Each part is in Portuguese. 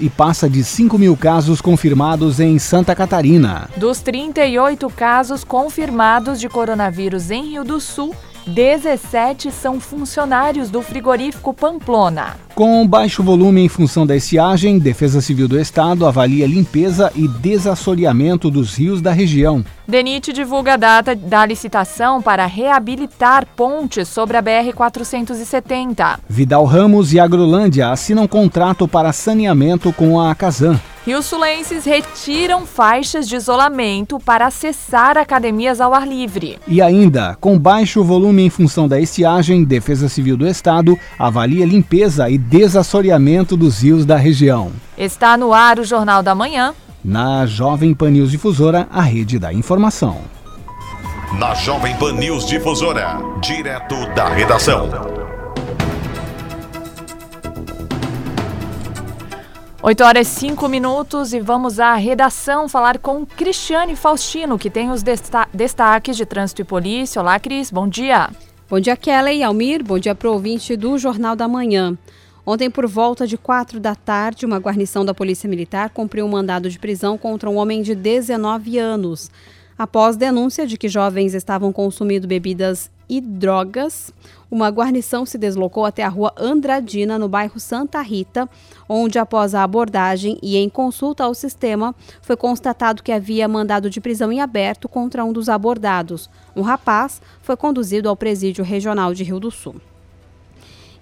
e passa de 5 mil casos confirmados em Santa Catarina. Dos 38 casos confirmados de coronavírus em Rio do Sul, 17 são funcionários do frigorífico Pamplona. Com baixo volume em função da estiagem, Defesa Civil do Estado avalia limpeza e desassoreamento dos rios da região. DENIT divulga a data da licitação para reabilitar pontes sobre a BR-470. Vidal Ramos e Agrolândia assinam contrato para saneamento com a Casan. Rio-Sulenses retiram faixas de isolamento para acessar academias ao ar livre. E ainda, com baixo volume em função da estiagem, Defesa Civil do Estado avalia limpeza e desassoreamento dos rios da região. Está no ar o Jornal da Manhã. Na Jovem Pan News Difusora, a rede da informação. Na Jovem Pan News Difusora, direto da redação. 8 horas e 5 minutos e vamos à redação falar com Cristiane Faustino, que tem os desta destaques de trânsito e polícia. Olá, Cris, bom dia. Bom dia, Kelly e Almir. Bom dia para o ouvinte do Jornal da Manhã. Ontem, por volta de quatro da tarde, uma guarnição da Polícia Militar cumpriu um mandado de prisão contra um homem de 19 anos. Após denúncia de que jovens estavam consumindo bebidas e drogas, uma guarnição se deslocou até a rua Andradina, no bairro Santa Rita, onde, após a abordagem e em consulta ao sistema, foi constatado que havia mandado de prisão em aberto contra um dos abordados. Um rapaz foi conduzido ao presídio regional de Rio do Sul.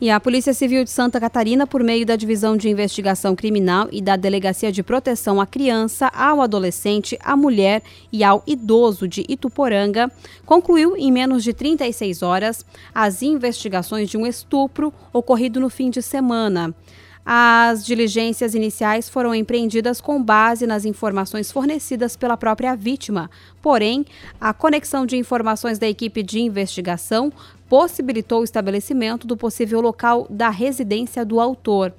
E a Polícia Civil de Santa Catarina, por meio da Divisão de Investigação Criminal e da Delegacia de Proteção à Criança, ao Adolescente, à Mulher e ao Idoso de Ituporanga, concluiu em menos de 36 horas as investigações de um estupro ocorrido no fim de semana. As diligências iniciais foram empreendidas com base nas informações fornecidas pela própria vítima. Porém, a conexão de informações da equipe de investigação possibilitou o estabelecimento do possível local da residência do autor.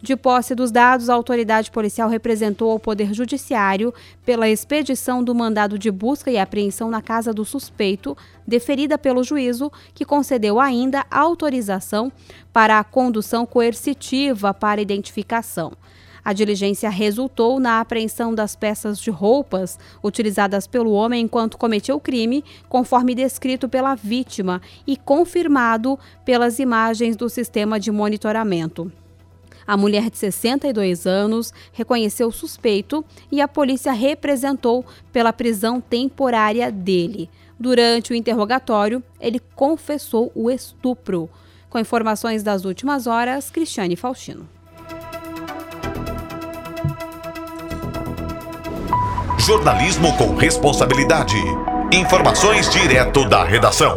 De posse dos dados, a autoridade policial representou ao Poder Judiciário pela expedição do mandado de busca e apreensão na casa do suspeito, deferida pelo juízo, que concedeu ainda autorização para a condução coercitiva para identificação. A diligência resultou na apreensão das peças de roupas utilizadas pelo homem enquanto cometeu o crime, conforme descrito pela vítima e confirmado pelas imagens do sistema de monitoramento. A mulher de 62 anos reconheceu o suspeito e a polícia representou pela prisão temporária dele. Durante o interrogatório, ele confessou o estupro. Com informações das últimas horas, Cristiane Faustino. Jornalismo com responsabilidade. Informações direto da redação.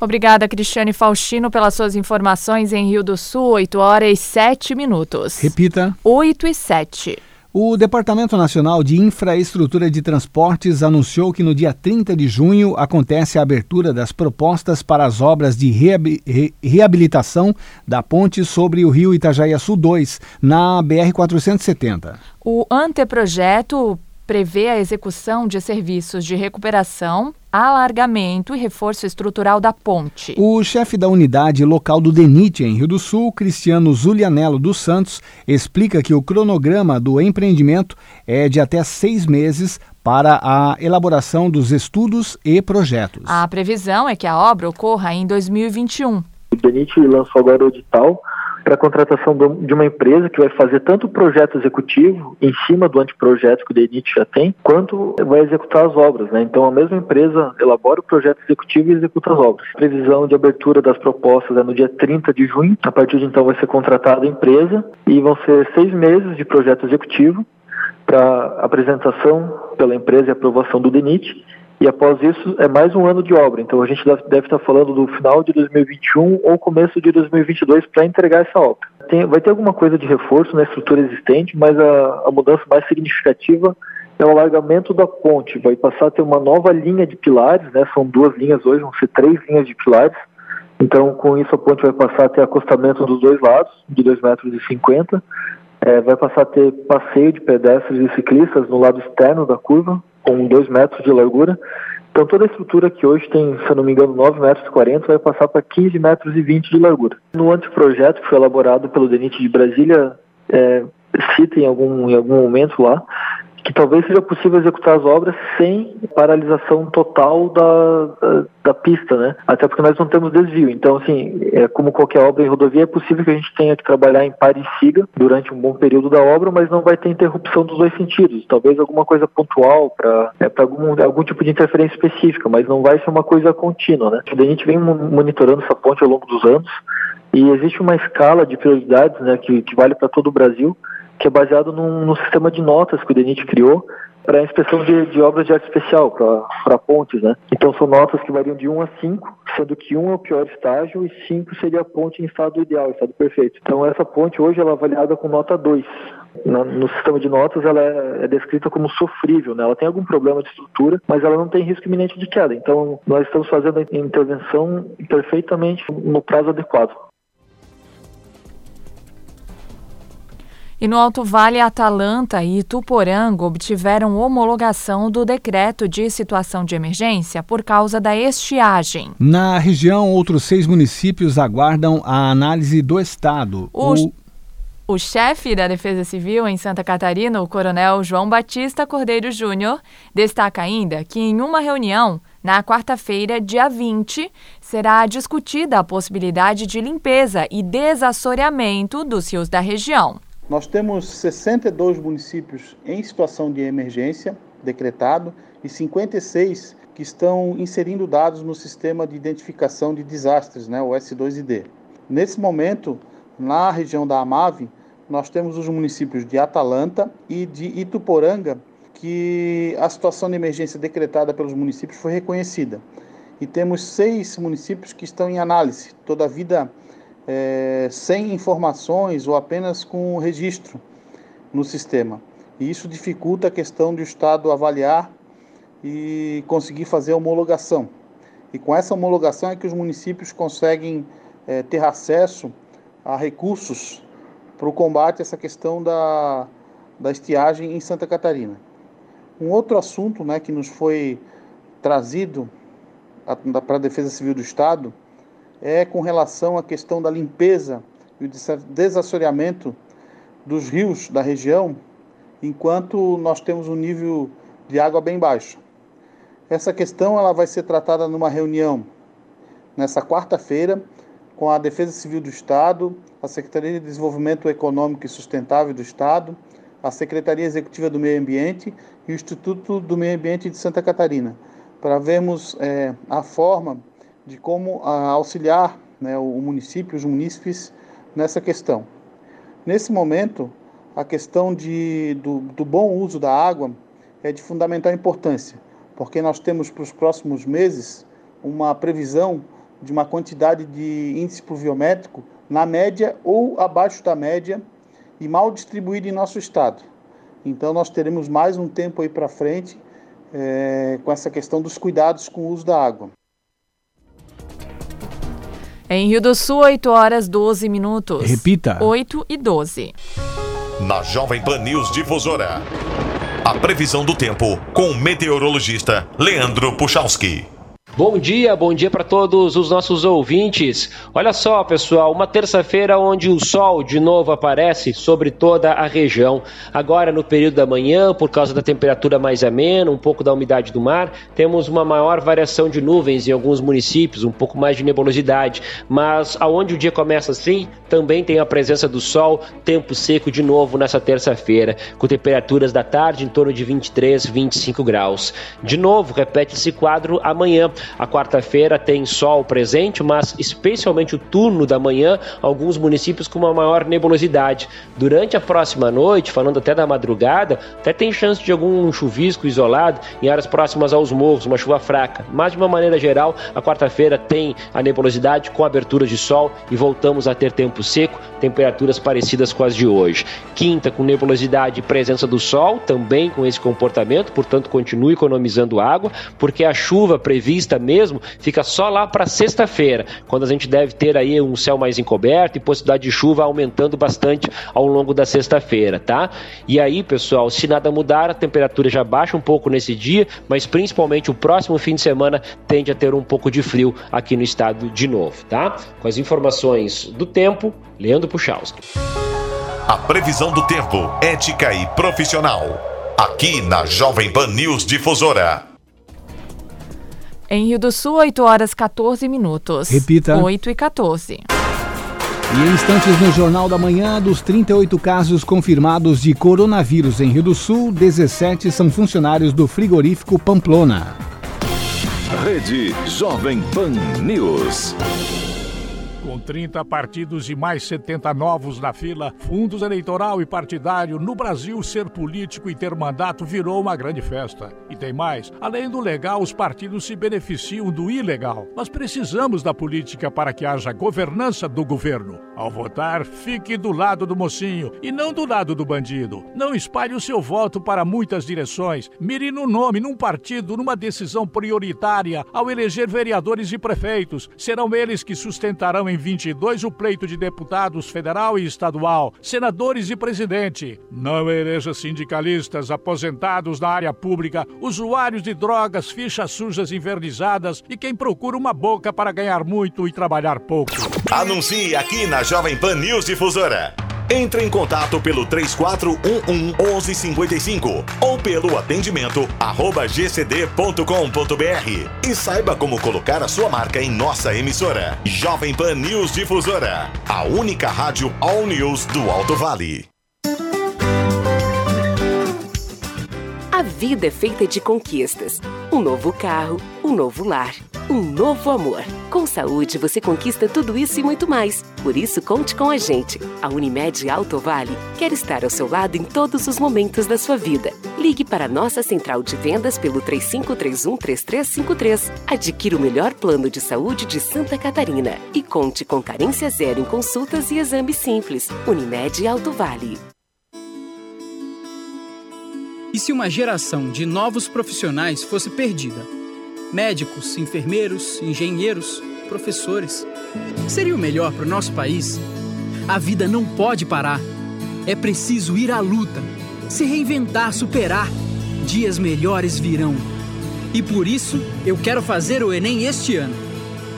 Obrigada, Cristiane Faustino, pelas suas informações em Rio do Sul, 8 horas e 7 minutos. Repita. 8 e 7. O Departamento Nacional de Infraestrutura de Transportes anunciou que no dia 30 de junho acontece a abertura das propostas para as obras de reabilitação da ponte sobre o rio Itajaiaçu 2, na BR-470. O anteprojeto prevê a execução de serviços de recuperação, alargamento e reforço estrutural da ponte. O chefe da unidade local do DENIT em Rio do Sul, Cristiano Zulianello dos Santos, explica que o cronograma do empreendimento é de até seis meses para a elaboração dos estudos e projetos. A previsão é que a obra ocorra em 2021. O DENIT lançou agora o edital para a contratação de uma empresa que vai fazer tanto o projeto executivo em cima do anteprojeto que o DENIT já tem, quanto vai executar as obras. Né? Então a mesma empresa elabora o projeto executivo e executa as obras. A previsão de abertura das propostas é no dia 30 de junho. A partir de então vai ser contratada a empresa e vão ser seis meses de projeto executivo para apresentação pela empresa e aprovação do DENIT e após isso é mais um ano de obra. Então a gente deve estar falando do final de 2021 ou começo de 2022 para entregar essa obra. Tem, vai ter alguma coisa de reforço na estrutura existente, mas a, a mudança mais significativa é o alargamento da ponte. Vai passar a ter uma nova linha de pilares, né? são duas linhas hoje, vão ser três linhas de pilares. Então, com isso, a ponte vai passar a ter acostamento dos dois lados, de 2,50 metros. E 50. É, vai passar a ter passeio de pedestres e ciclistas no lado externo da curva, com 2 metros de largura. Então toda a estrutura que hoje tem, se eu não me engano, 9 metros e 40 vai passar para 15 metros e 20 de largura. No anteprojeto que foi elaborado pelo DENIT de Brasília, é, cita em algum, em algum momento lá que talvez seja possível executar as obras sem paralisação total da, da, da, pista, né? Até porque nós não temos desvio. Então, assim, é, como qualquer obra em rodovia, é possível que a gente tenha que trabalhar em pare e siga durante um bom período da obra, mas não vai ter interrupção dos dois sentidos. Talvez alguma coisa pontual para é, algum, algum tipo de interferência específica, mas não vai ser uma coisa contínua, né? A gente vem monitorando essa ponte ao longo dos anos e existe uma escala de prioridades, né, que, que vale para todo o Brasil que é baseado num, num sistema de notas que o DENIT criou para inspeção de, de, obras de arte especial, para pontes, né? Então são notas que variam de 1 a 5, sendo que 1 é o pior estágio e 5 seria a ponte em estado ideal, estado perfeito. Então essa ponte hoje ela é avaliada com nota 2. no sistema de notas ela é, é, descrita como sofrível, né? ela tem algum problema de estrutura, mas ela não tem risco iminente de queda. Então nós estamos fazendo a intervenção perfeitamente no prazo adequado. E no Alto Vale, Atalanta e Ituporanga obtiveram homologação do decreto de situação de emergência por causa da estiagem. Na região, outros seis municípios aguardam a análise do Estado. O... o... O chefe da Defesa Civil em Santa Catarina, o coronel João Batista Cordeiro Júnior, destaca ainda que em uma reunião, na quarta-feira, dia 20, será discutida a possibilidade de limpeza e desassoreamento dos rios da região. Nós temos 62 municípios em situação de emergência decretado e 56 que estão inserindo dados no sistema de identificação de desastres, né, o S2ID. Nesse momento, na região da Amave, nós temos os municípios de Atalanta e de Ituporanga, que a situação de emergência decretada pelos municípios foi reconhecida. E temos seis municípios que estão em análise, toda a vida é, sem informações ou apenas com registro no sistema. E isso dificulta a questão do Estado avaliar e conseguir fazer a homologação. E com essa homologação é que os municípios conseguem é, ter acesso a recursos para o combate a essa questão da, da estiagem em Santa Catarina. Um outro assunto né, que nos foi trazido para a Defesa Civil do Estado é com relação à questão da limpeza e o desassoreamento dos rios da região, enquanto nós temos um nível de água bem baixo. Essa questão ela vai ser tratada numa reunião nessa quarta-feira com a Defesa Civil do Estado, a Secretaria de Desenvolvimento Econômico e Sustentável do Estado, a Secretaria Executiva do Meio Ambiente e o Instituto do Meio Ambiente de Santa Catarina, para vermos é, a forma de como ah, auxiliar né, o município, os munícipes nessa questão. Nesse momento, a questão de, do, do bom uso da água é de fundamental importância, porque nós temos para os próximos meses uma previsão de uma quantidade de índice pluviométrico na média ou abaixo da média e mal distribuído em nosso estado. Então nós teremos mais um tempo aí para frente é, com essa questão dos cuidados com o uso da água. Em Rio do Sul, 8 horas 12 minutos. Repita. 8 e 12. Na Jovem Pan News Difusora. A previsão do tempo com o meteorologista Leandro Puchalski. Bom dia, bom dia para todos os nossos ouvintes. Olha só, pessoal, uma terça-feira onde o sol de novo aparece sobre toda a região. Agora, no período da manhã, por causa da temperatura mais amena, um pouco da umidade do mar, temos uma maior variação de nuvens em alguns municípios, um pouco mais de nebulosidade. Mas aonde o dia começa assim, também tem a presença do sol, tempo seco de novo nessa terça-feira, com temperaturas da tarde em torno de 23, 25 graus. De novo, repete esse quadro amanhã. A quarta-feira tem sol presente, mas especialmente o turno da manhã, alguns municípios com uma maior nebulosidade. Durante a próxima noite, falando até da madrugada, até tem chance de algum chuvisco isolado em áreas próximas aos morros, uma chuva fraca. Mas de uma maneira geral, a quarta-feira tem a nebulosidade com abertura de sol e voltamos a ter tempo seco, temperaturas parecidas com as de hoje. Quinta com nebulosidade e presença do sol, também com esse comportamento, portanto continue economizando água, porque a chuva prevista mesmo fica só lá para sexta-feira, quando a gente deve ter aí um céu mais encoberto e possibilidade de chuva aumentando bastante ao longo da sexta-feira, tá? E aí, pessoal, se nada mudar, a temperatura já baixa um pouco nesse dia, mas principalmente o próximo fim de semana tende a ter um pouco de frio aqui no estado de novo, tá? Com as informações do tempo, Leandro Puchalski. A previsão do tempo, ética e profissional. Aqui na Jovem Pan News Difusora. Em Rio do Sul, 8 horas 14 minutos. Repita. 8 e 14. E em instantes no Jornal da Manhã, dos 38 casos confirmados de coronavírus em Rio do Sul, 17 são funcionários do frigorífico Pamplona. Rede Jovem Pan News. Com 30 partidos e mais 70 novos na fila, fundos eleitoral e partidário, no Brasil ser político e ter mandato virou uma grande festa. E tem mais: além do legal, os partidos se beneficiam do ilegal. Mas precisamos da política para que haja governança do governo. Ao votar, fique do lado do mocinho e não do lado do bandido. Não espalhe o seu voto para muitas direções. Mire no nome, num partido, numa decisão prioritária ao eleger vereadores e prefeitos. Serão eles que sustentarão em 22 o pleito de deputados federal e estadual, senadores e presidente. Não eleja sindicalistas, aposentados na área pública, usuários de drogas, fichas sujas invernizadas e quem procura uma boca para ganhar muito e trabalhar pouco. Anuncie aqui na Jovem Pan News Difusora. Entre em contato pelo 3411 1155 ou pelo atendimento arroba gcd.com.br e saiba como colocar a sua marca em nossa emissora. Jovem Pan News Difusora, a única rádio All News do Alto Vale. A vida é feita de conquistas. Um novo carro, um novo lar, um novo amor. Com saúde, você conquista tudo isso e muito mais. Por isso, conte com a gente. A Unimed Alto Vale quer estar ao seu lado em todos os momentos da sua vida. Ligue para nossa central de vendas pelo 3531-3353. Adquira o melhor plano de saúde de Santa Catarina. E conte com carência zero em consultas e exames simples. Unimed Alto Vale. E se uma geração de novos profissionais fosse perdida? Médicos, enfermeiros, engenheiros, professores. Seria o melhor para o nosso país? A vida não pode parar. É preciso ir à luta, se reinventar, superar. Dias melhores virão. E por isso, eu quero fazer o Enem este ano.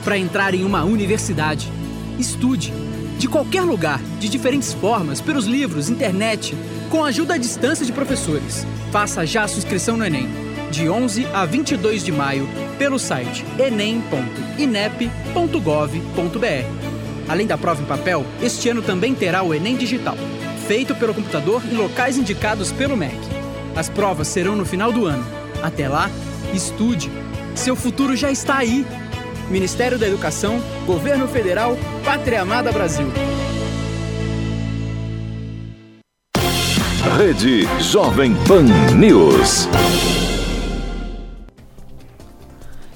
Para entrar em uma universidade. Estude. De qualquer lugar, de diferentes formas, pelos livros, internet, com a ajuda à distância de professores. Faça já a sua inscrição no Enem, de 11 a 22 de maio, pelo site enem.inep.gov.br. Além da prova em papel, este ano também terá o Enem Digital, feito pelo computador em locais indicados pelo MEC. As provas serão no final do ano. Até lá, estude. Seu futuro já está aí. Ministério da Educação, Governo Federal, Pátria Amada Brasil. Rede Jovem Pan News.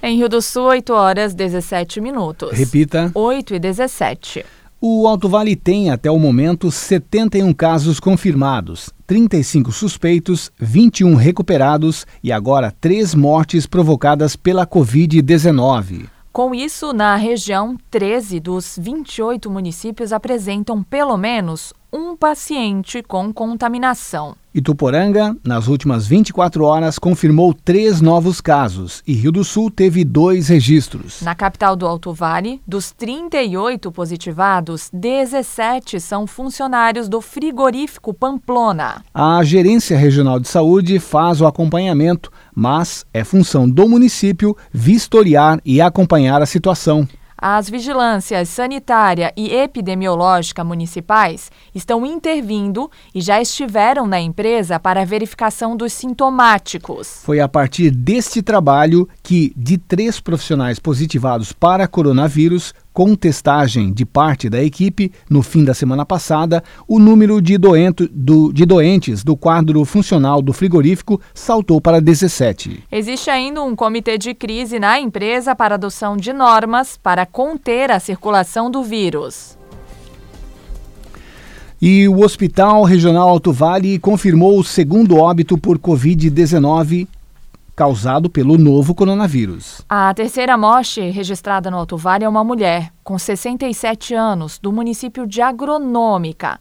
Em Rio do Sul, 8 horas 17 minutos. Repita. 8 e 17. O Alto Vale tem, até o momento, 71 casos confirmados, 35 suspeitos, 21 recuperados e agora três mortes provocadas pela Covid-19. Com isso, na região, 13 dos 28 municípios apresentam pelo menos um paciente com contaminação. Ituporanga, nas últimas 24 horas, confirmou três novos casos e Rio do Sul teve dois registros. Na capital do Alto Vale, dos 38 positivados, 17 são funcionários do frigorífico Pamplona. A Gerência Regional de Saúde faz o acompanhamento, mas é função do município vistoriar e acompanhar a situação. As vigilâncias sanitária e epidemiológica municipais estão intervindo e já estiveram na empresa para a verificação dos sintomáticos. Foi a partir deste trabalho que, de três profissionais positivados para coronavírus, com testagem de parte da equipe, no fim da semana passada, o número de, doento, do, de doentes do quadro funcional do frigorífico saltou para 17. Existe ainda um comitê de crise na empresa para adoção de normas para conter a circulação do vírus. E o Hospital Regional Alto Vale confirmou o segundo óbito por Covid-19 causado pelo novo coronavírus. A terceira morte registrada no Alto Vale é uma mulher com 67 anos, do município de Agronômica,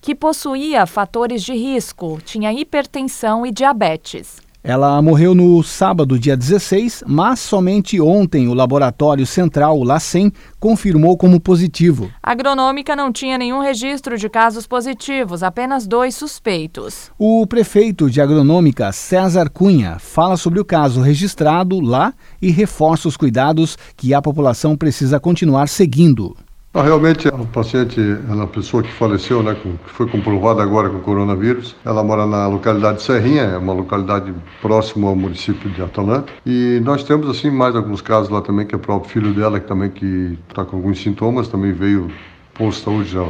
que possuía fatores de risco, tinha hipertensão e diabetes. Ela morreu no sábado, dia 16, mas somente ontem o laboratório central, o LACEN, confirmou como positivo. A agronômica não tinha nenhum registro de casos positivos, apenas dois suspeitos. O prefeito de agronômica, César Cunha, fala sobre o caso registrado lá e reforça os cuidados que a população precisa continuar seguindo. Realmente, o paciente, a pessoa que faleceu, né, que foi comprovada agora com coronavírus, ela mora na localidade de Serrinha, é uma localidade próxima ao município de Atalanta. E nós temos, assim, mais alguns casos lá também, que é o próprio filho dela, que também que está com alguns sintomas, também veio, posto saúde já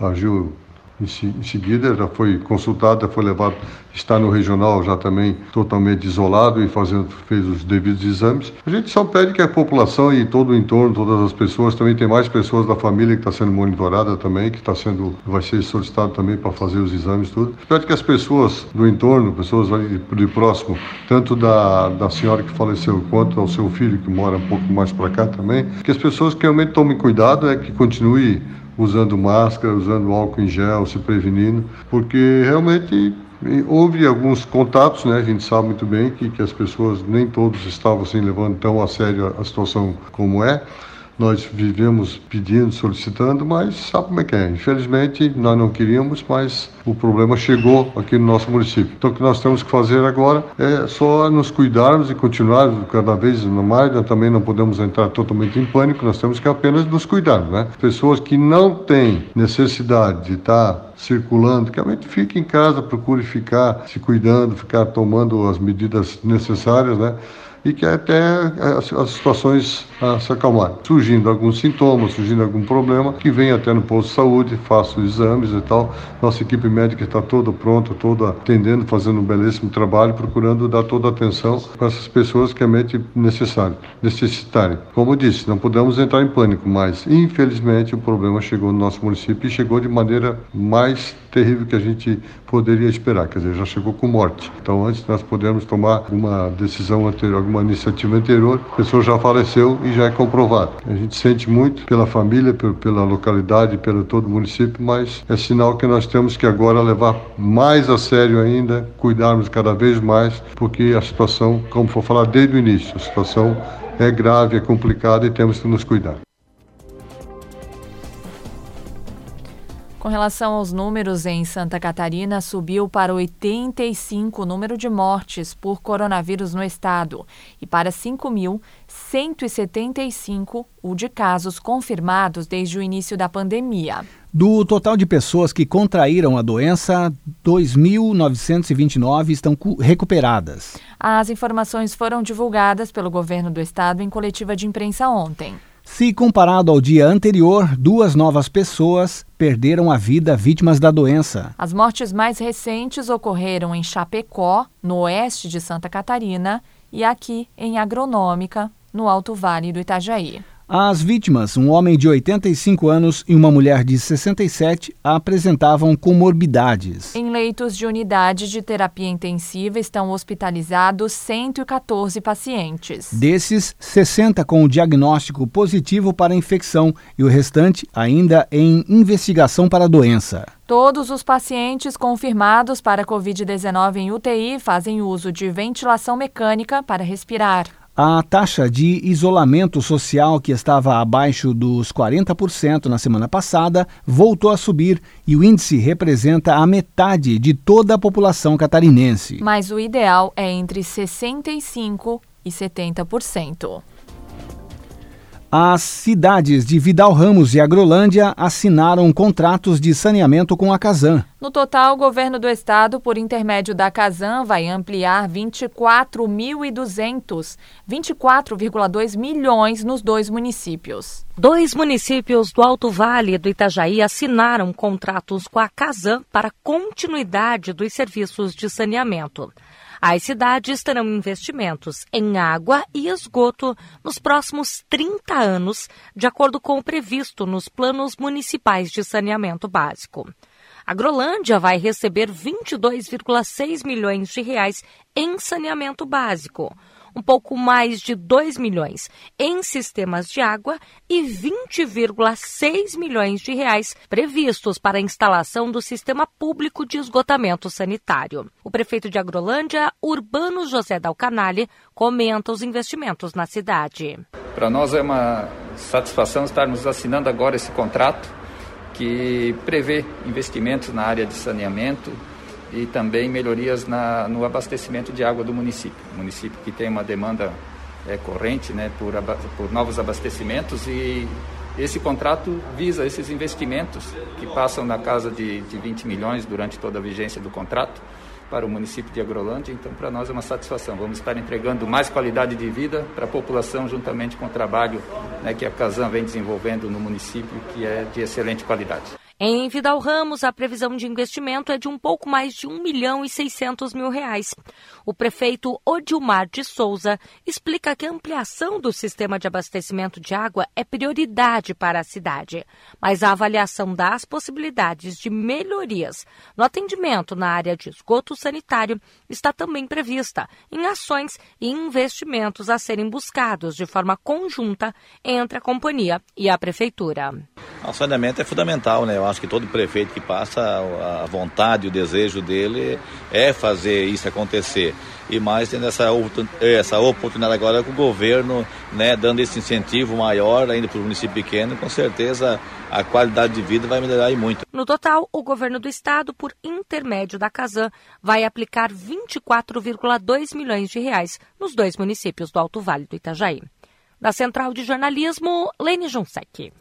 agiu em, seguida já foi consultado, foi levado, está no regional já também totalmente isolado e fazendo, fez os devidos exames. A gente só pede que a população e todo o entorno, todas as pessoas, também tem mais pessoas da família que está sendo monitorada também, que está sendo, vai ser solicitado também para fazer os exames tudo. Pede que as pessoas do entorno, pessoas de, de próximo, tanto da, da senhora que faleceu quanto ao seu filho que mora um pouco mais para cá também, que as pessoas que realmente tomem cuidado, é que continue usando máscara, usando álcool em gel, se prevenindo, porque realmente houve alguns contatos, né? A gente sabe muito bem que, que as pessoas nem todos estavam assim levando tão a sério a situação como é nós vivemos pedindo, solicitando, mas sabe como é que é? Infelizmente, nós não queríamos, mas o problema chegou aqui no nosso município. Então, o que nós temos que fazer agora é só nos cuidarmos e continuar cada vez mais. Nós também não podemos entrar totalmente em pânico, nós temos que apenas nos cuidar, né? Pessoas que não têm necessidade de estar circulando, que realmente fique em casa, procure ficar se cuidando, ficar tomando as medidas necessárias, né? E que até as, as situações a se acalmarem. Surgindo alguns sintomas, surgindo algum problema, que vem até no posto de saúde, faça os exames e tal. Nossa equipe médica está toda pronta, toda atendendo, fazendo um belíssimo trabalho, procurando dar toda a atenção para essas pessoas que realmente necessário, necessitarem. Como eu disse, não podemos entrar em pânico, mas infelizmente o problema chegou no nosso município e chegou de maneira mais terrível que a gente poderia esperar, quer dizer, já chegou com morte. Então, antes nós podemos tomar uma decisão anterior, alguma iniciativa anterior, a pessoa já faleceu e já é comprovado. A gente sente muito pela família, pela localidade, pelo todo o município, mas é sinal que nós temos que agora levar mais a sério ainda, cuidarmos cada vez mais, porque a situação, como for falar desde o início, a situação é grave, é complicada e temos que nos cuidar. Com relação aos números, em Santa Catarina subiu para 85 o número de mortes por coronavírus no estado e para 5.175 o de casos confirmados desde o início da pandemia. Do total de pessoas que contraíram a doença, 2.929 estão recuperadas. As informações foram divulgadas pelo governo do estado em coletiva de imprensa ontem. Se comparado ao dia anterior, duas novas pessoas perderam a vida vítimas da doença. As mortes mais recentes ocorreram em Chapecó, no oeste de Santa Catarina, e aqui em Agronômica, no Alto Vale do Itajaí. As vítimas, um homem de 85 anos e uma mulher de 67, apresentavam comorbidades. Em leitos de unidade de terapia intensiva estão hospitalizados 114 pacientes. Desses, 60 com o diagnóstico positivo para infecção e o restante ainda em investigação para a doença. Todos os pacientes confirmados para Covid-19 em UTI fazem uso de ventilação mecânica para respirar. A taxa de isolamento social, que estava abaixo dos 40% na semana passada, voltou a subir e o índice representa a metade de toda a população catarinense. Mas o ideal é entre 65% e 70%. As cidades de Vidal Ramos e Agrolândia assinaram contratos de saneamento com a Casan. No total, o governo do estado, por intermédio da Casan, vai ampliar 24.200, 24,2 milhões nos dois municípios. Dois municípios do Alto Vale e do Itajaí assinaram contratos com a Casan para continuidade dos serviços de saneamento. As cidades terão investimentos em água e esgoto nos próximos 30 anos, de acordo com o previsto nos planos municipais de saneamento básico. A Grolândia vai receber 22,6 milhões de reais em saneamento básico um pouco mais de 2 milhões em sistemas de água e 20,6 milhões de reais previstos para a instalação do sistema público de esgotamento sanitário. O prefeito de Agrolândia, Urbano José Dalcanale, comenta os investimentos na cidade. Para nós é uma satisfação estarmos assinando agora esse contrato que prevê investimentos na área de saneamento, e também melhorias na, no abastecimento de água do município. O município que tem uma demanda é, corrente né, por, por novos abastecimentos e esse contrato visa esses investimentos que passam na casa de, de 20 milhões durante toda a vigência do contrato para o município de Agrolândia, então para nós é uma satisfação. Vamos estar entregando mais qualidade de vida para a população, juntamente com o trabalho né, que a Casan vem desenvolvendo no município, que é de excelente qualidade. Em Vidal Ramos, a previsão de investimento é de um pouco mais de 1 milhão e 600 mil reais. O prefeito Odilmar de Souza explica que a ampliação do sistema de abastecimento de água é prioridade para a cidade, mas a avaliação das possibilidades de melhorias no atendimento na área de esgoto sanitário está também prevista em ações e investimentos a serem buscados de forma conjunta entre a companhia e a prefeitura. O saneamento é fundamental, né? Acho que todo prefeito que passa, a vontade, o desejo dele é fazer isso acontecer. E mais tendo essa, essa oportunidade agora com o governo, né, dando esse incentivo maior ainda para o município pequeno, com certeza a qualidade de vida vai melhorar muito. No total, o governo do estado, por intermédio da Casan, vai aplicar 24,2 milhões de reais nos dois municípios do Alto Vale do Itajaí. Da Central de Jornalismo, Lene Junsec.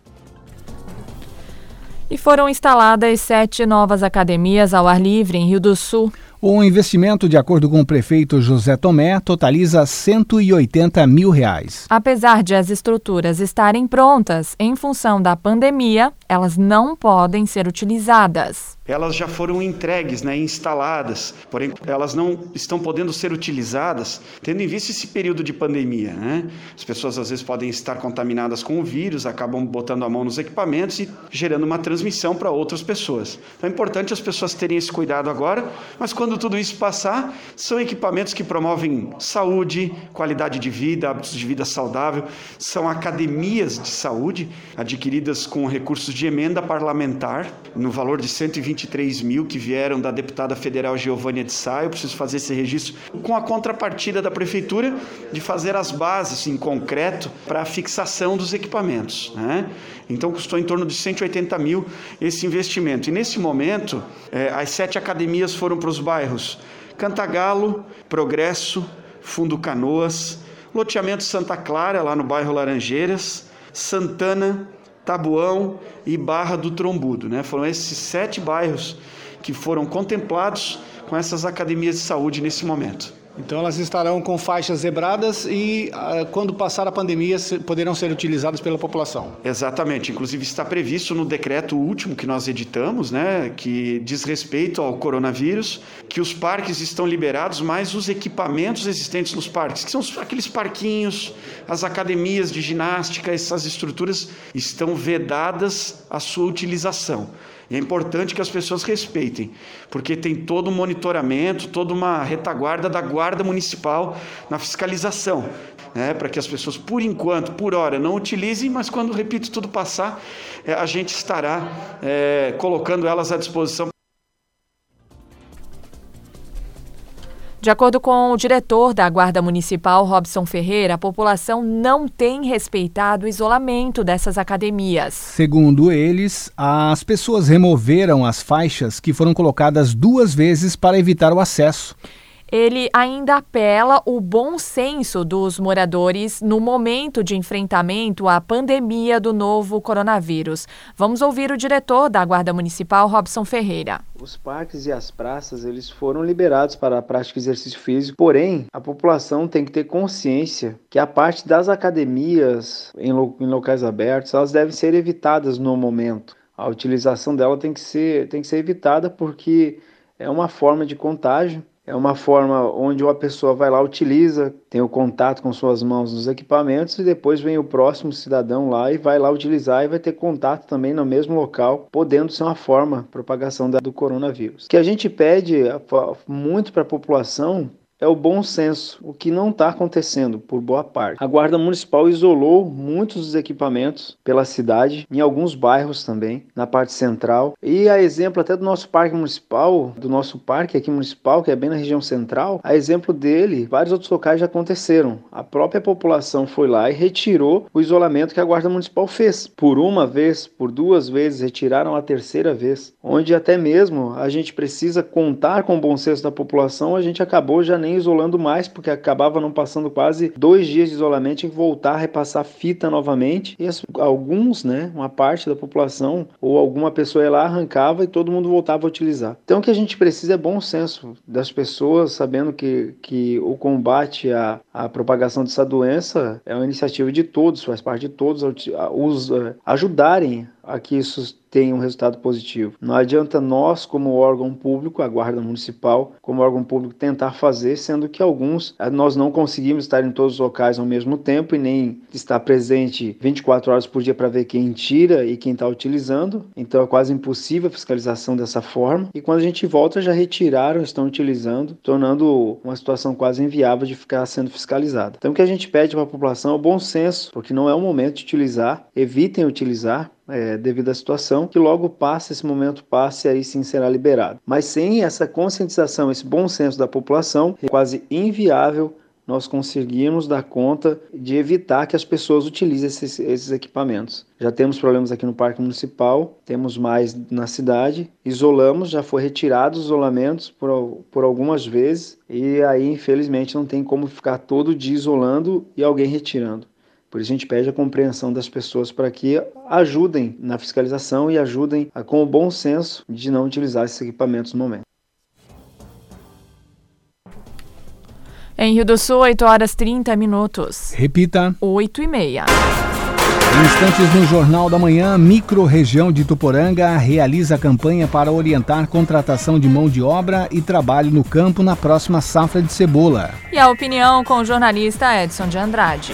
E foram instaladas sete novas academias ao ar livre em Rio do Sul. O investimento, de acordo com o prefeito José Tomé, totaliza 180 mil reais. Apesar de as estruturas estarem prontas, em função da pandemia, elas não podem ser utilizadas elas já foram entregues, né, instaladas, porém elas não estão podendo ser utilizadas, tendo em vista esse período de pandemia. Né? As pessoas às vezes podem estar contaminadas com o vírus, acabam botando a mão nos equipamentos e gerando uma transmissão para outras pessoas. Então é importante as pessoas terem esse cuidado agora, mas quando tudo isso passar, são equipamentos que promovem saúde, qualidade de vida, hábitos de vida saudável, são academias de saúde adquiridas com recursos de emenda parlamentar no valor de 120 23 mil que vieram da deputada federal Giovânia de Sá. Eu preciso fazer esse registro com a contrapartida da prefeitura de fazer as bases em concreto para a fixação dos equipamentos. Né? Então custou em torno de 180 mil esse investimento. E nesse momento, é, as sete academias foram para os bairros Cantagalo, Progresso, Fundo Canoas, Loteamento Santa Clara, lá no bairro Laranjeiras, Santana, Tabuão e Barra do Trombudo. Né? Foram esses sete bairros que foram contemplados com essas academias de saúde nesse momento. Então elas estarão com faixas zebradas e ah, quando passar a pandemia poderão ser utilizadas pela população. Exatamente, inclusive está previsto no decreto último que nós editamos, né, que diz respeito ao coronavírus, que os parques estão liberados, mas os equipamentos existentes nos parques, que são aqueles parquinhos, as academias de ginástica, essas estruturas estão vedadas a sua utilização. E é importante que as pessoas respeitem, porque tem todo um monitoramento, toda uma retaguarda da Guarda Municipal na fiscalização, né, para que as pessoas, por enquanto, por hora, não utilizem, mas quando, repito, tudo passar, é, a gente estará é, colocando elas à disposição. De acordo com o diretor da Guarda Municipal, Robson Ferreira, a população não tem respeitado o isolamento dessas academias. Segundo eles, as pessoas removeram as faixas que foram colocadas duas vezes para evitar o acesso ele ainda apela o bom senso dos moradores no momento de enfrentamento à pandemia do novo coronavírus. Vamos ouvir o diretor da Guarda Municipal, Robson Ferreira. Os parques e as praças eles foram liberados para a prática de exercício físico, porém a população tem que ter consciência que a parte das academias em, lo em locais abertos elas devem ser evitadas no momento. A utilização dela tem que ser, tem que ser evitada porque é uma forma de contágio é uma forma onde uma pessoa vai lá, utiliza, tem o contato com suas mãos nos equipamentos e depois vem o próximo cidadão lá e vai lá utilizar e vai ter contato também no mesmo local, podendo ser uma forma de propagação do coronavírus. O que a gente pede muito para a população é o bom senso, o que não está acontecendo por boa parte. A Guarda Municipal isolou muitos dos equipamentos pela cidade, em alguns bairros também, na parte central. E a exemplo até do nosso parque municipal, do nosso parque aqui municipal, que é bem na região central, a exemplo dele, vários outros locais já aconteceram. A própria população foi lá e retirou o isolamento que a Guarda Municipal fez. Por uma vez, por duas vezes, retiraram a terceira vez, onde até mesmo a gente precisa contar com o bom senso da população, a gente acabou já nem nem isolando mais, porque acabava não passando quase dois dias de isolamento, que voltar a repassar fita novamente. E alguns, né, uma parte da população ou alguma pessoa ia lá, arrancava e todo mundo voltava a utilizar. Então o que a gente precisa é bom senso das pessoas, sabendo que, que o combate à, à propagação dessa doença é uma iniciativa de todos, faz parte de todos, os, ajudarem a que isso tenha um resultado positivo. Não adianta nós, como órgão público, a Guarda Municipal, como órgão público, tentar fazer, sendo que alguns eh, nós não conseguimos estar em todos os locais ao mesmo tempo e nem estar presente 24 horas por dia para ver quem tira e quem está utilizando. Então é quase impossível a fiscalização dessa forma. E quando a gente volta, já retiraram, estão utilizando, tornando uma situação quase inviável de ficar sendo fiscalizada. Então o que a gente pede para a população é o bom senso, porque não é o momento de utilizar, evitem utilizar, é, devido à situação, que logo passe, esse momento passe e aí sim será liberado. Mas sem essa conscientização, esse bom senso da população, é quase inviável nós conseguirmos dar conta de evitar que as pessoas utilizem esses, esses, equipamentos. Já temos problemas aqui no Parque Municipal, temos mais na cidade, isolamos, já foi retirado os isolamentos por, por algumas vezes, e aí infelizmente não tem como ficar todo dia isolando e alguém retirando. Por isso a gente pede a compreensão das pessoas para que ajudem na fiscalização e ajudem a, com o bom senso de não utilizar esses equipamentos no momento. Em Rio do Sul, 8 horas 30 minutos. Repita. 8 e meia. Instantes no Jornal da Manhã, micro-região de Tuporanga realiza campanha para orientar contratação de mão de obra e trabalho no campo na próxima safra de cebola. E a opinião com o jornalista Edson de Andrade.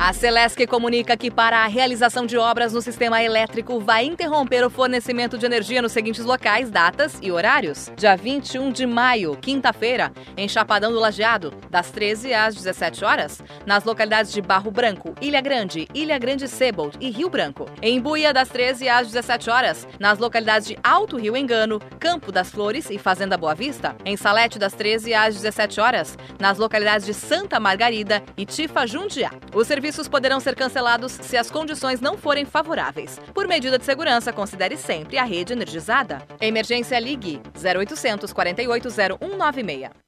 A Celesc comunica que para a realização de obras no sistema elétrico vai interromper o fornecimento de energia nos seguintes locais, datas e horários. Dia 21 de maio, quinta-feira, em Chapadão do Lajeado, das 13 às 17 horas, nas localidades de Barro Branco, Ilha Grande, Ilha Grande Sebold e Rio Branco. Em Buia, das 13 às 17 horas, nas localidades de Alto Rio Engano, Campo das Flores e Fazenda Boa Vista. Em Salete, das 13 às 17 horas, nas localidades de Santa Margarida e Tifa Jundiá. O serviço serviços poderão ser cancelados se as condições não forem favoráveis. Por medida de segurança, considere sempre a rede energizada. Emergência Ligue 0800 48 0196.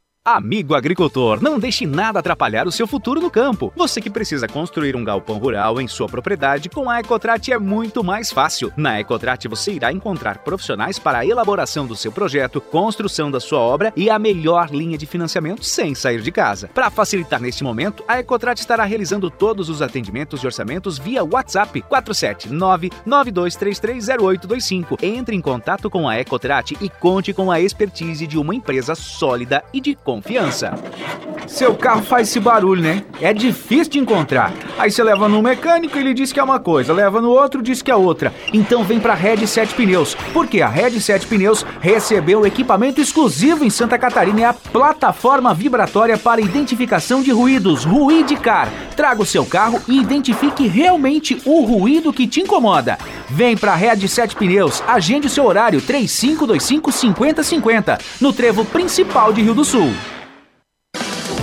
Amigo agricultor, não deixe nada atrapalhar o seu futuro no campo. Você que precisa construir um galpão rural em sua propriedade, com a Ecotrat é muito mais fácil. Na Ecotrat você irá encontrar profissionais para a elaboração do seu projeto, construção da sua obra e a melhor linha de financiamento sem sair de casa. Para facilitar neste momento, a Ecotrat estará realizando todos os atendimentos e orçamentos via WhatsApp 479-92330825. Entre em contato com a Ecotrat e conte com a expertise de uma empresa sólida e de confiança. Seu carro faz esse barulho, né? É difícil de encontrar. Aí você leva no mecânico e ele diz que é uma coisa, leva no outro diz que é outra. Então vem pra Red 7 Pneus, porque a Red 7 Pneus recebeu equipamento exclusivo em Santa Catarina, é a plataforma vibratória para identificação de ruídos, Ruidicar. Traga o seu carro e identifique realmente o ruído que te incomoda. Vem pra Red 7 Pneus, agende o seu horário 3525 5050 no trevo principal de Rio do Sul.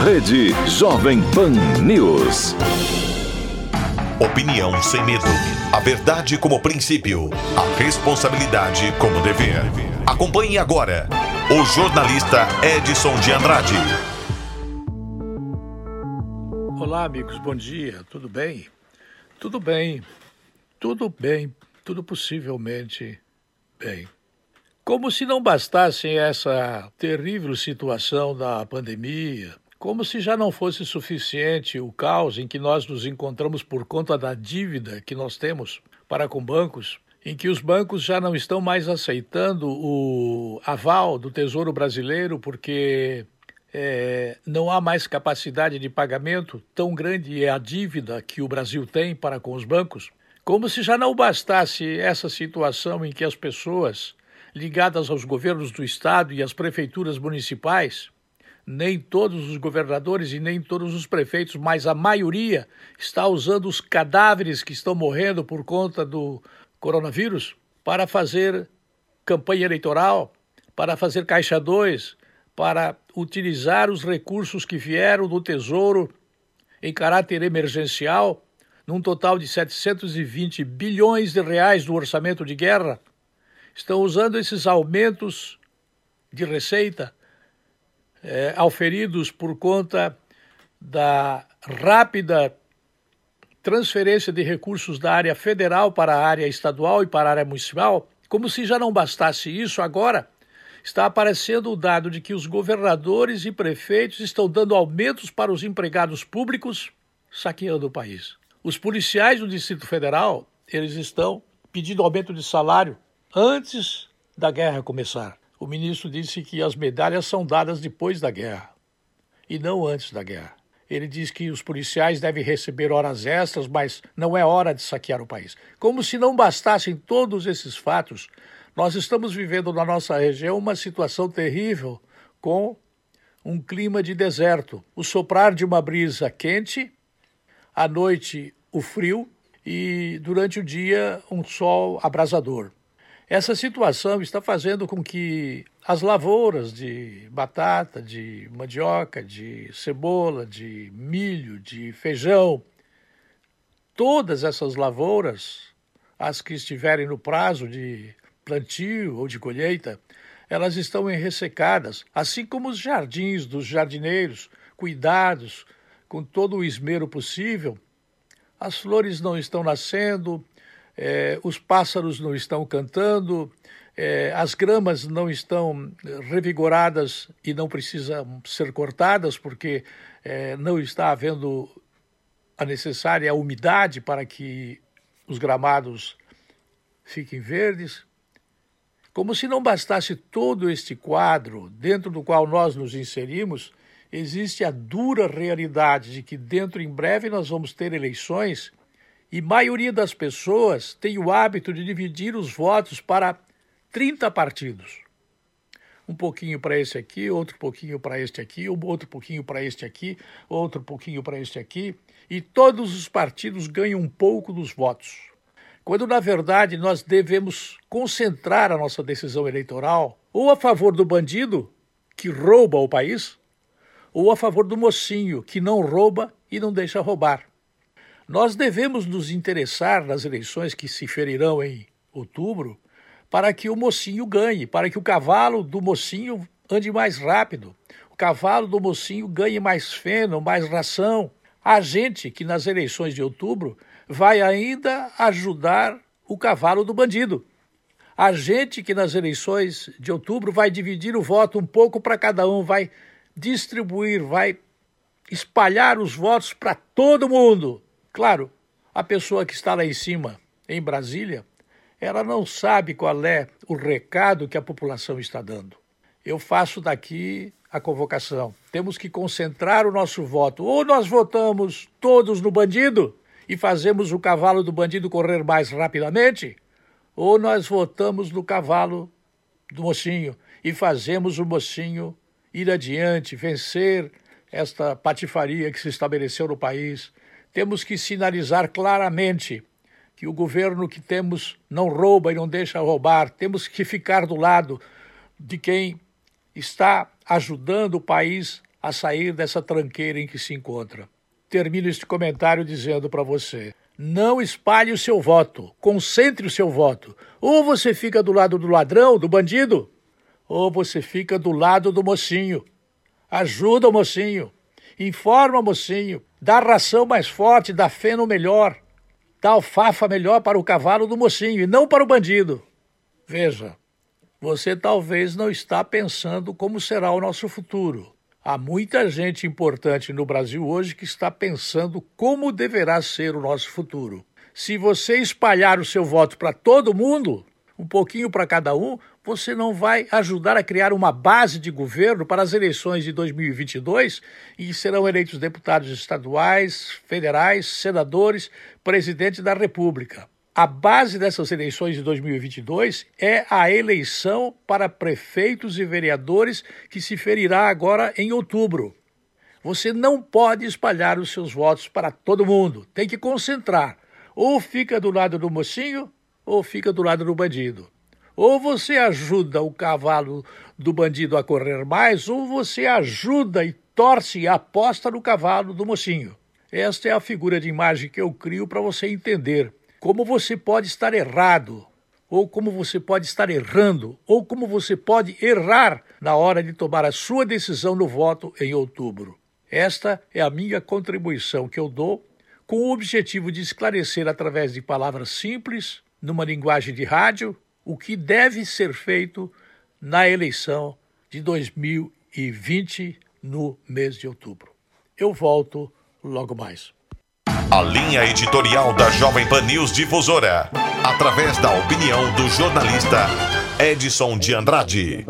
Rede Jovem Pan News. Opinião sem medo. A verdade como princípio. A responsabilidade como dever. Acompanhe agora o jornalista Edson de Andrade. Olá, amigos, bom dia. Tudo bem? Tudo bem. Tudo bem. Tudo possivelmente bem. Como se não bastasse essa terrível situação da pandemia, como se já não fosse suficiente o caos em que nós nos encontramos por conta da dívida que nós temos para com bancos, em que os bancos já não estão mais aceitando o aval do Tesouro Brasileiro porque é, não há mais capacidade de pagamento, tão grande é a dívida que o Brasil tem para com os bancos. Como se já não bastasse essa situação em que as pessoas ligadas aos governos do Estado e às prefeituras municipais nem todos os governadores e nem todos os prefeitos, mas a maioria está usando os cadáveres que estão morrendo por conta do coronavírus para fazer campanha eleitoral, para fazer caixa 2, para utilizar os recursos que vieram do Tesouro em caráter emergencial, num total de 720 bilhões de reais do orçamento de guerra. Estão usando esses aumentos de receita é, auferidos por conta da rápida transferência de recursos da área federal para a área estadual e para a área municipal, como se já não bastasse isso, agora está aparecendo o dado de que os governadores e prefeitos estão dando aumentos para os empregados públicos, saqueando o país. Os policiais do Distrito Federal, eles estão pedindo aumento de salário antes da guerra começar o ministro disse que as medalhas são dadas depois da guerra e não antes da guerra. Ele diz que os policiais devem receber horas extras, mas não é hora de saquear o país. Como se não bastassem todos esses fatos, nós estamos vivendo na nossa região uma situação terrível com um clima de deserto. O soprar de uma brisa quente, à noite o frio e durante o dia um sol abrasador. Essa situação está fazendo com que as lavouras de batata, de mandioca, de cebola, de milho, de feijão, todas essas lavouras, as que estiverem no prazo de plantio ou de colheita, elas estão ressecadas, assim como os jardins dos jardineiros, cuidados com todo o esmero possível. As flores não estão nascendo, é, os pássaros não estão cantando, é, as gramas não estão revigoradas e não precisam ser cortadas porque é, não está havendo a necessária umidade para que os gramados fiquem verdes. Como se não bastasse todo este quadro dentro do qual nós nos inserimos, existe a dura realidade de que dentro em breve nós vamos ter eleições e maioria das pessoas tem o hábito de dividir os votos para 30 partidos. Um pouquinho para esse aqui, outro pouquinho para este aqui, outro pouquinho para este aqui, outro pouquinho para este aqui, e todos os partidos ganham um pouco dos votos. Quando, na verdade, nós devemos concentrar a nossa decisão eleitoral ou a favor do bandido, que rouba o país, ou a favor do mocinho, que não rouba e não deixa roubar. Nós devemos nos interessar nas eleições que se ferirão em outubro para que o mocinho ganhe, para que o cavalo do mocinho ande mais rápido, o cavalo do mocinho ganhe mais feno, mais ração. A gente que nas eleições de outubro vai ainda ajudar o cavalo do bandido. A gente que nas eleições de outubro vai dividir o voto um pouco para cada um, vai distribuir, vai espalhar os votos para todo mundo. Claro, a pessoa que está lá em cima, em Brasília, ela não sabe qual é o recado que a população está dando. eu faço daqui a convocação. Temos que concentrar o nosso voto. Ou nós votamos todos no bandido e fazemos o cavalo do bandido correr mais rapidamente, ou nós votamos no cavalo do mocinho e fazemos o mocinho ir adiante, vencer esta patifaria que se estabeleceu no país. Temos que sinalizar claramente que o governo que temos não rouba e não deixa roubar. Temos que ficar do lado de quem está ajudando o país a sair dessa tranqueira em que se encontra. Termino este comentário dizendo para você: não espalhe o seu voto, concentre o seu voto. Ou você fica do lado do ladrão, do bandido, ou você fica do lado do mocinho. Ajuda o mocinho, informa o mocinho, dá ração mais forte, dá feno melhor, dá alfafa melhor para o cavalo do mocinho e não para o bandido. Veja, você talvez não está pensando como será o nosso futuro. Há muita gente importante no Brasil hoje que está pensando como deverá ser o nosso futuro. Se você espalhar o seu voto para todo mundo, um pouquinho para cada um, você não vai ajudar a criar uma base de governo para as eleições de 2022, em que serão eleitos deputados estaduais, federais, senadores, presidente da República. A base dessas eleições de 2022 é a eleição para prefeitos e vereadores que se ferirá agora em outubro. Você não pode espalhar os seus votos para todo mundo. Tem que concentrar. Ou fica do lado do mocinho, ou fica do lado do bandido. Ou você ajuda o cavalo do bandido a correr mais, ou você ajuda e torce e aposta no cavalo do mocinho. Esta é a figura de imagem que eu crio para você entender como você pode estar errado, ou como você pode estar errando, ou como você pode errar na hora de tomar a sua decisão no voto em outubro. Esta é a minha contribuição que eu dou com o objetivo de esclarecer através de palavras simples, numa linguagem de rádio, o que deve ser feito na eleição de 2020 no mês de outubro. Eu volto logo mais. A linha editorial da Jovem Pan News Difusora, através da opinião do jornalista Edson de Andrade.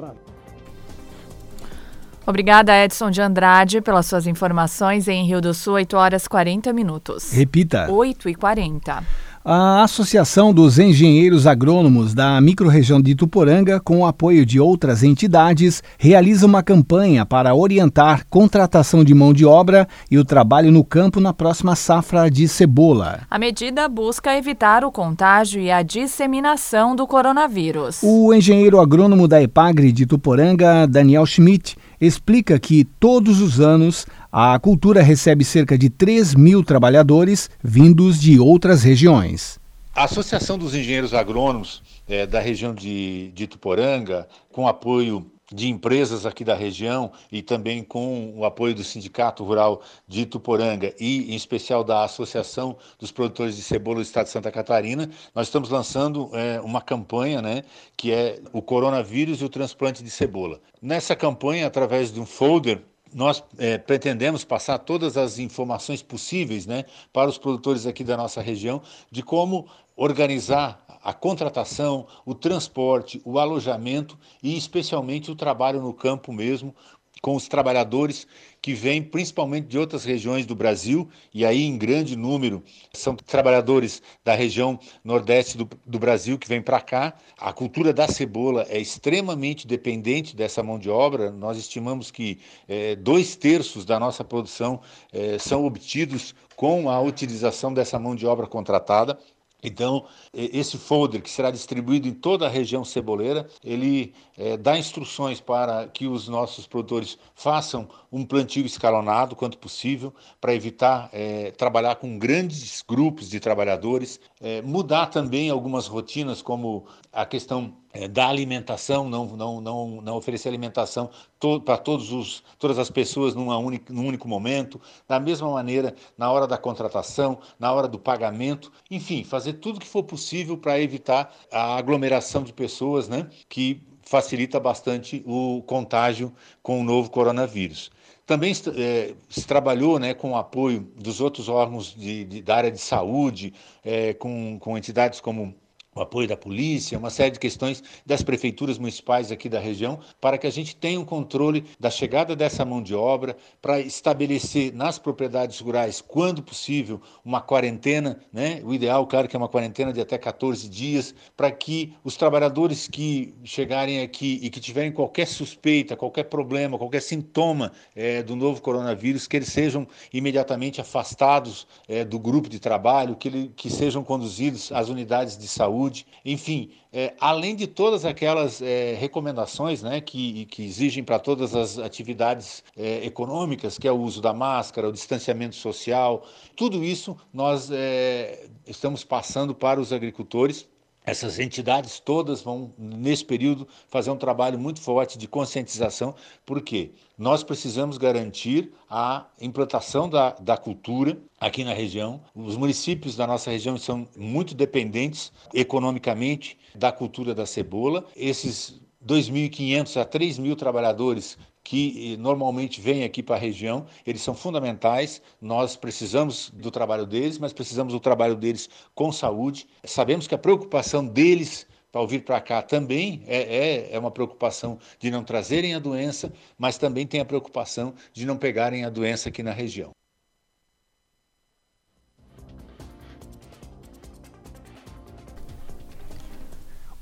Obrigada, Edson de Andrade, pelas suas informações em Rio do Sul, 8 horas 40 minutos. Repita. 8 e 40. A Associação dos Engenheiros Agrônomos da microrregião de Ituporanga, com o apoio de outras entidades, realiza uma campanha para orientar contratação de mão de obra e o trabalho no campo na próxima safra de cebola. A medida busca evitar o contágio e a disseminação do coronavírus. O engenheiro agrônomo da EPAGRE de Ituporanga, Daniel Schmidt, explica que todos os anos a cultura recebe cerca de 3 mil trabalhadores vindos de outras regiões. A Associação dos Engenheiros Agrônomos é, da região de, de Ituporanga, com apoio de empresas aqui da região e também com o apoio do Sindicato Rural de Ituporanga e, em especial, da Associação dos Produtores de Cebola do Estado de Santa Catarina, nós estamos lançando é, uma campanha né, que é o coronavírus e o transplante de cebola. Nessa campanha, através de um folder nós é, pretendemos passar todas as informações possíveis né, para os produtores aqui da nossa região de como organizar a contratação, o transporte, o alojamento e especialmente o trabalho no campo mesmo, com os trabalhadores que vêm principalmente de outras regiões do Brasil, e aí em grande número são trabalhadores da região nordeste do, do Brasil que vêm para cá. A cultura da cebola é extremamente dependente dessa mão de obra. Nós estimamos que é, dois terços da nossa produção é, são obtidos com a utilização dessa mão de obra contratada. Então, esse folder que será distribuído em toda a região ceboleira, ele é, dá instruções para que os nossos produtores façam um plantio escalonado quanto possível, para evitar é, trabalhar com grandes grupos de trabalhadores, é, mudar também algumas rotinas, como a questão é, da alimentação, não, não, não, não oferecer alimentação to, para todos os, todas as pessoas numa única, num único momento, da mesma maneira na hora da contratação, na hora do pagamento, enfim, fazer tudo que for possível para evitar a aglomeração de pessoas, né, que facilita bastante o contágio com o novo coronavírus. Também é, se trabalhou né, com o apoio dos outros órgãos de, de da área de saúde, é, com, com entidades como o apoio da polícia, uma série de questões das prefeituras municipais aqui da região, para que a gente tenha um controle da chegada dessa mão de obra, para estabelecer nas propriedades rurais, quando possível, uma quarentena, né? O ideal, claro, que é uma quarentena de até 14 dias, para que os trabalhadores que chegarem aqui e que tiverem qualquer suspeita, qualquer problema, qualquer sintoma é, do novo coronavírus, que eles sejam imediatamente afastados é, do grupo de trabalho, que, ele, que sejam conduzidos às unidades de saúde saúde, enfim, é, além de todas aquelas é, recomendações né, que, que exigem para todas as atividades é, econômicas, que é o uso da máscara, o distanciamento social, tudo isso nós é, estamos passando para os agricultores essas entidades todas vão, nesse período, fazer um trabalho muito forte de conscientização, porque nós precisamos garantir a implantação da, da cultura aqui na região. Os municípios da nossa região são muito dependentes economicamente da cultura da cebola. Esses 2.500 a 3.000 trabalhadores que eh, normalmente vêm aqui para a região, eles são fundamentais. Nós precisamos do trabalho deles, mas precisamos do trabalho deles com saúde. Sabemos que a preocupação deles para vir para cá também é, é, é, uma preocupação de não trazerem a doença, mas também tem a preocupação de não pegarem a doença aqui na região.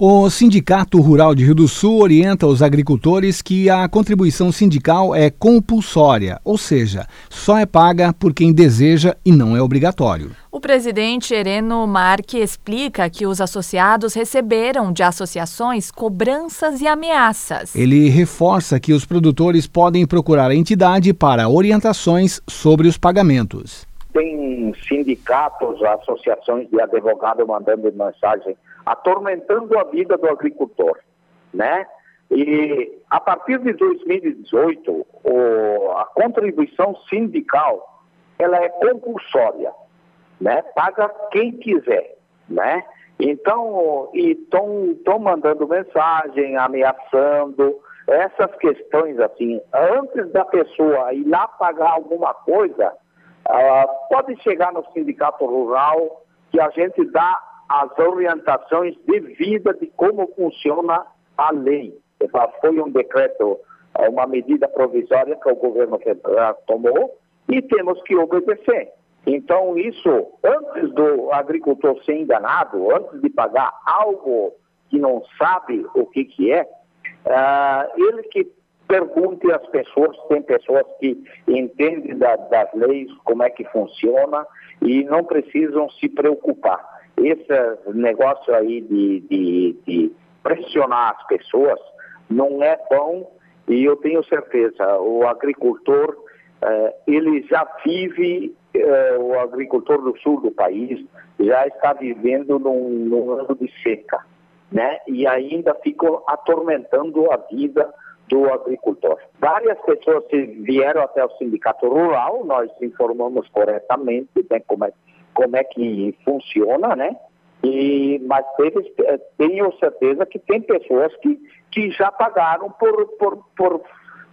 O Sindicato Rural de Rio do Sul orienta os agricultores que a contribuição sindical é compulsória, ou seja, só é paga por quem deseja e não é obrigatório. O presidente Ereno Marque explica que os associados receberam de associações cobranças e ameaças. Ele reforça que os produtores podem procurar a entidade para orientações sobre os pagamentos. Sindicatos, associações de advogados mandando mensagem atormentando a vida do agricultor, né? E a partir de 2018, o, a contribuição sindical ela é compulsória, né? Paga quem quiser, né? Então, estão mandando mensagem, ameaçando, essas questões assim, antes da pessoa ir lá pagar alguma coisa, pode chegar no sindicato rural que a gente dá as orientações devidas de como funciona a lei. Foi um decreto, é uma medida provisória que o governo federal tomou e temos que obedecer. Então, isso, antes do agricultor ser enganado, antes de pagar algo que não sabe o que, que é, uh, ele que pergunte às pessoas, tem pessoas que entendem da, das leis, como é que funciona e não precisam se preocupar esse negócio aí de, de, de pressionar as pessoas não é bom e eu tenho certeza, o agricultor, eh, ele já vive, eh, o agricultor do sul do país já está vivendo num, num ano de seca, né? E ainda ficam atormentando a vida do agricultor. Várias pessoas vieram até o sindicato rural, nós informamos corretamente né, como é como é que funciona, né? E, mas teve, eh, tenho certeza que tem pessoas que, que já pagaram por, por, por,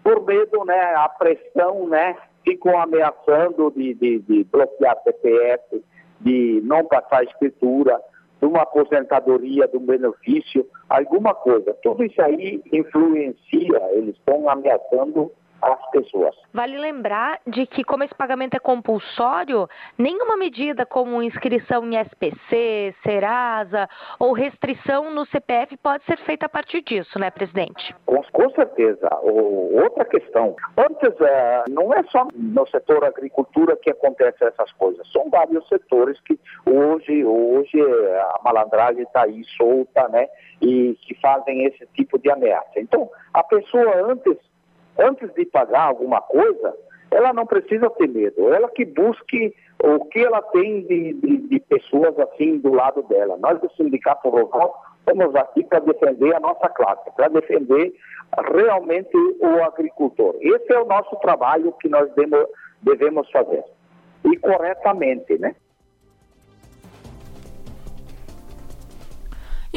por medo, né? A pressão, né? Ficam ameaçando de, de, de bloquear CPF, de não passar escritura, de uma aposentadoria, de um benefício, alguma coisa. Tudo isso aí influencia, eles estão ameaçando as pessoas. Vale lembrar de que, como esse pagamento é compulsório, nenhuma medida como inscrição em SPC, Serasa ou restrição no CPF pode ser feita a partir disso, né, presidente? Com, com certeza. O, outra questão, antes é, não é só no setor agricultura que acontece essas coisas, são vários setores que hoje, hoje a malandragem está aí solta, né, e que fazem esse tipo de ameaça. Então, a pessoa antes antes de pagar alguma coisa, ela não precisa ter medo. Ela que busque o que ela tem de, de, de pessoas assim do lado dela. Nós do Sindicato Rural estamos aqui para defender a nossa classe, para defender realmente o agricultor. Esse é o nosso trabalho que nós devemos fazer. E corretamente, né?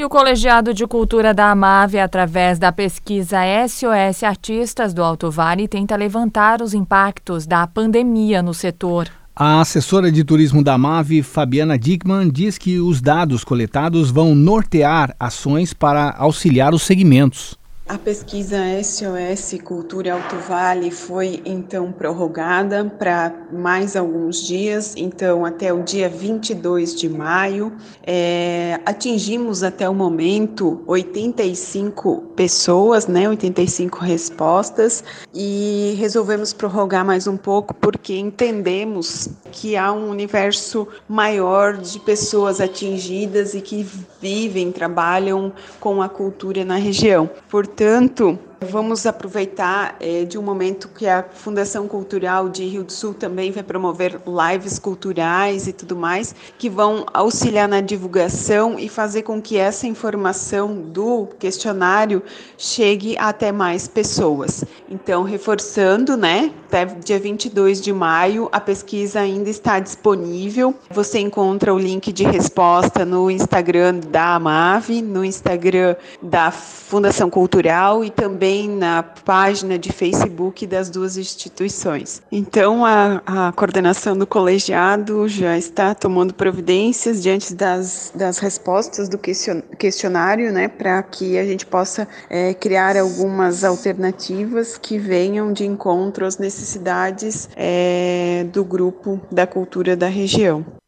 E o Colegiado de Cultura da Amave, através da pesquisa SOS Artistas do Alto Vale, tenta levantar os impactos da pandemia no setor. A assessora de turismo da MAVE, Fabiana Dickman, diz que os dados coletados vão nortear ações para auxiliar os segmentos. A pesquisa SOS Cultura Alto Vale foi então prorrogada para mais alguns dias, então até o dia 22 de maio. É, atingimos até o momento 85 pessoas, né, 85 respostas, e resolvemos prorrogar mais um pouco porque entendemos que há um universo maior de pessoas atingidas e que vivem, trabalham com a cultura na região. Portanto, Portanto, vamos aproveitar é, de um momento que a Fundação Cultural de Rio do Sul também vai promover lives culturais e tudo mais, que vão auxiliar na divulgação e fazer com que essa informação do questionário chegue até mais pessoas. Então, reforçando, né, até dia 22 de maio, a pesquisa ainda está disponível. Você encontra o link de resposta no Instagram da AMAV, no Instagram da Fundação Cultural e também na página de Facebook das duas instituições. Então, a, a coordenação do colegiado já está tomando providências diante das, das respostas do questionário, né, para que a gente possa é, criar algumas alternativas que venham de encontro às necessidades é, do grupo da cultura da região.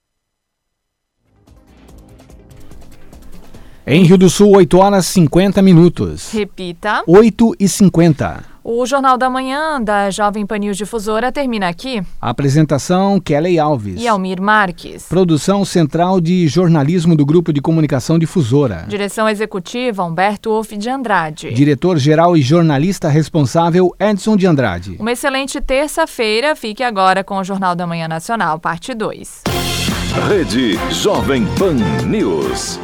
Em Rio do Sul, 8 horas 50 minutos. Repita. 8 e 50. O Jornal da Manhã da Jovem Pan News Difusora termina aqui. Apresentação Kelly Alves. E Almir Marques. Produção central de jornalismo do Grupo de Comunicação Difusora. Direção executiva Humberto Wolff de Andrade. Diretor-geral e jornalista responsável Edson de Andrade. Uma excelente terça-feira. Fique agora com o Jornal da Manhã Nacional, parte 2. Rede Jovem Pan News.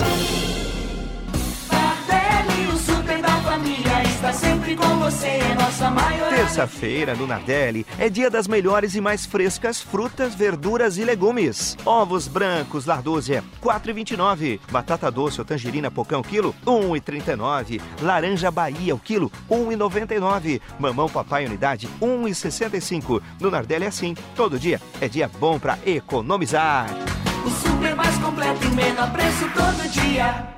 Terça-feira, no Nardelli, é dia das melhores e mais frescas frutas, verduras e legumes. Ovos brancos Lardúzia, 4,29. Batata doce ou tangerina pocão quilo, 1,39. Laranja Bahia o quilo, 1,99. Mamão papai unidade, 1,65. No Nardelli é assim, todo dia é dia bom para economizar. O super mais completo e menor preço todo dia.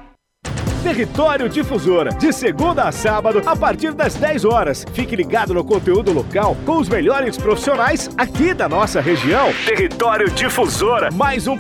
Território Difusora, de segunda a sábado, a partir das 10 horas. Fique ligado no conteúdo local com os melhores profissionais aqui da nossa região. Território Difusora, mais um